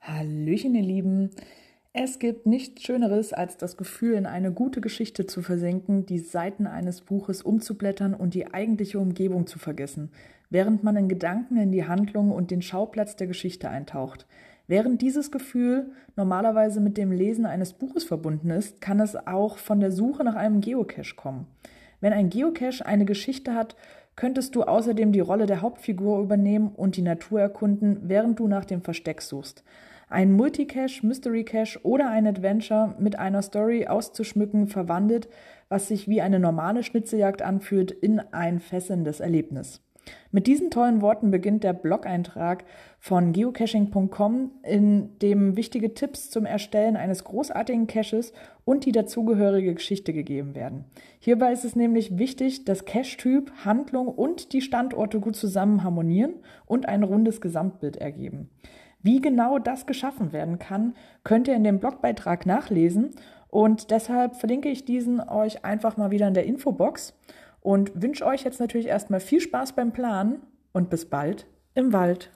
Hallöchen, ihr Lieben. Es gibt nichts Schöneres, als das Gefühl, in eine gute Geschichte zu versenken, die Seiten eines Buches umzublättern und die eigentliche Umgebung zu vergessen, während man in Gedanken in die Handlung und den Schauplatz der Geschichte eintaucht. Während dieses Gefühl normalerweise mit dem Lesen eines Buches verbunden ist, kann es auch von der Suche nach einem Geocache kommen. Wenn ein Geocache eine Geschichte hat, könntest du außerdem die Rolle der Hauptfigur übernehmen und die Natur erkunden, während du nach dem Versteck suchst ein Multicache, Mystery Cache oder ein Adventure mit einer Story auszuschmücken verwandelt, was sich wie eine normale Schnitzeljagd anfühlt, in ein fesselndes Erlebnis. Mit diesen tollen Worten beginnt der Blog-Eintrag von geocaching.com, in dem wichtige Tipps zum Erstellen eines großartigen Caches und die dazugehörige Geschichte gegeben werden. Hierbei ist es nämlich wichtig, dass Cache-Typ, Handlung und die Standorte gut zusammen harmonieren und ein rundes Gesamtbild ergeben. Wie genau das geschaffen werden kann, könnt ihr in dem Blogbeitrag nachlesen und deshalb verlinke ich diesen euch einfach mal wieder in der Infobox und wünsche euch jetzt natürlich erstmal viel Spaß beim Planen und bis bald im Wald.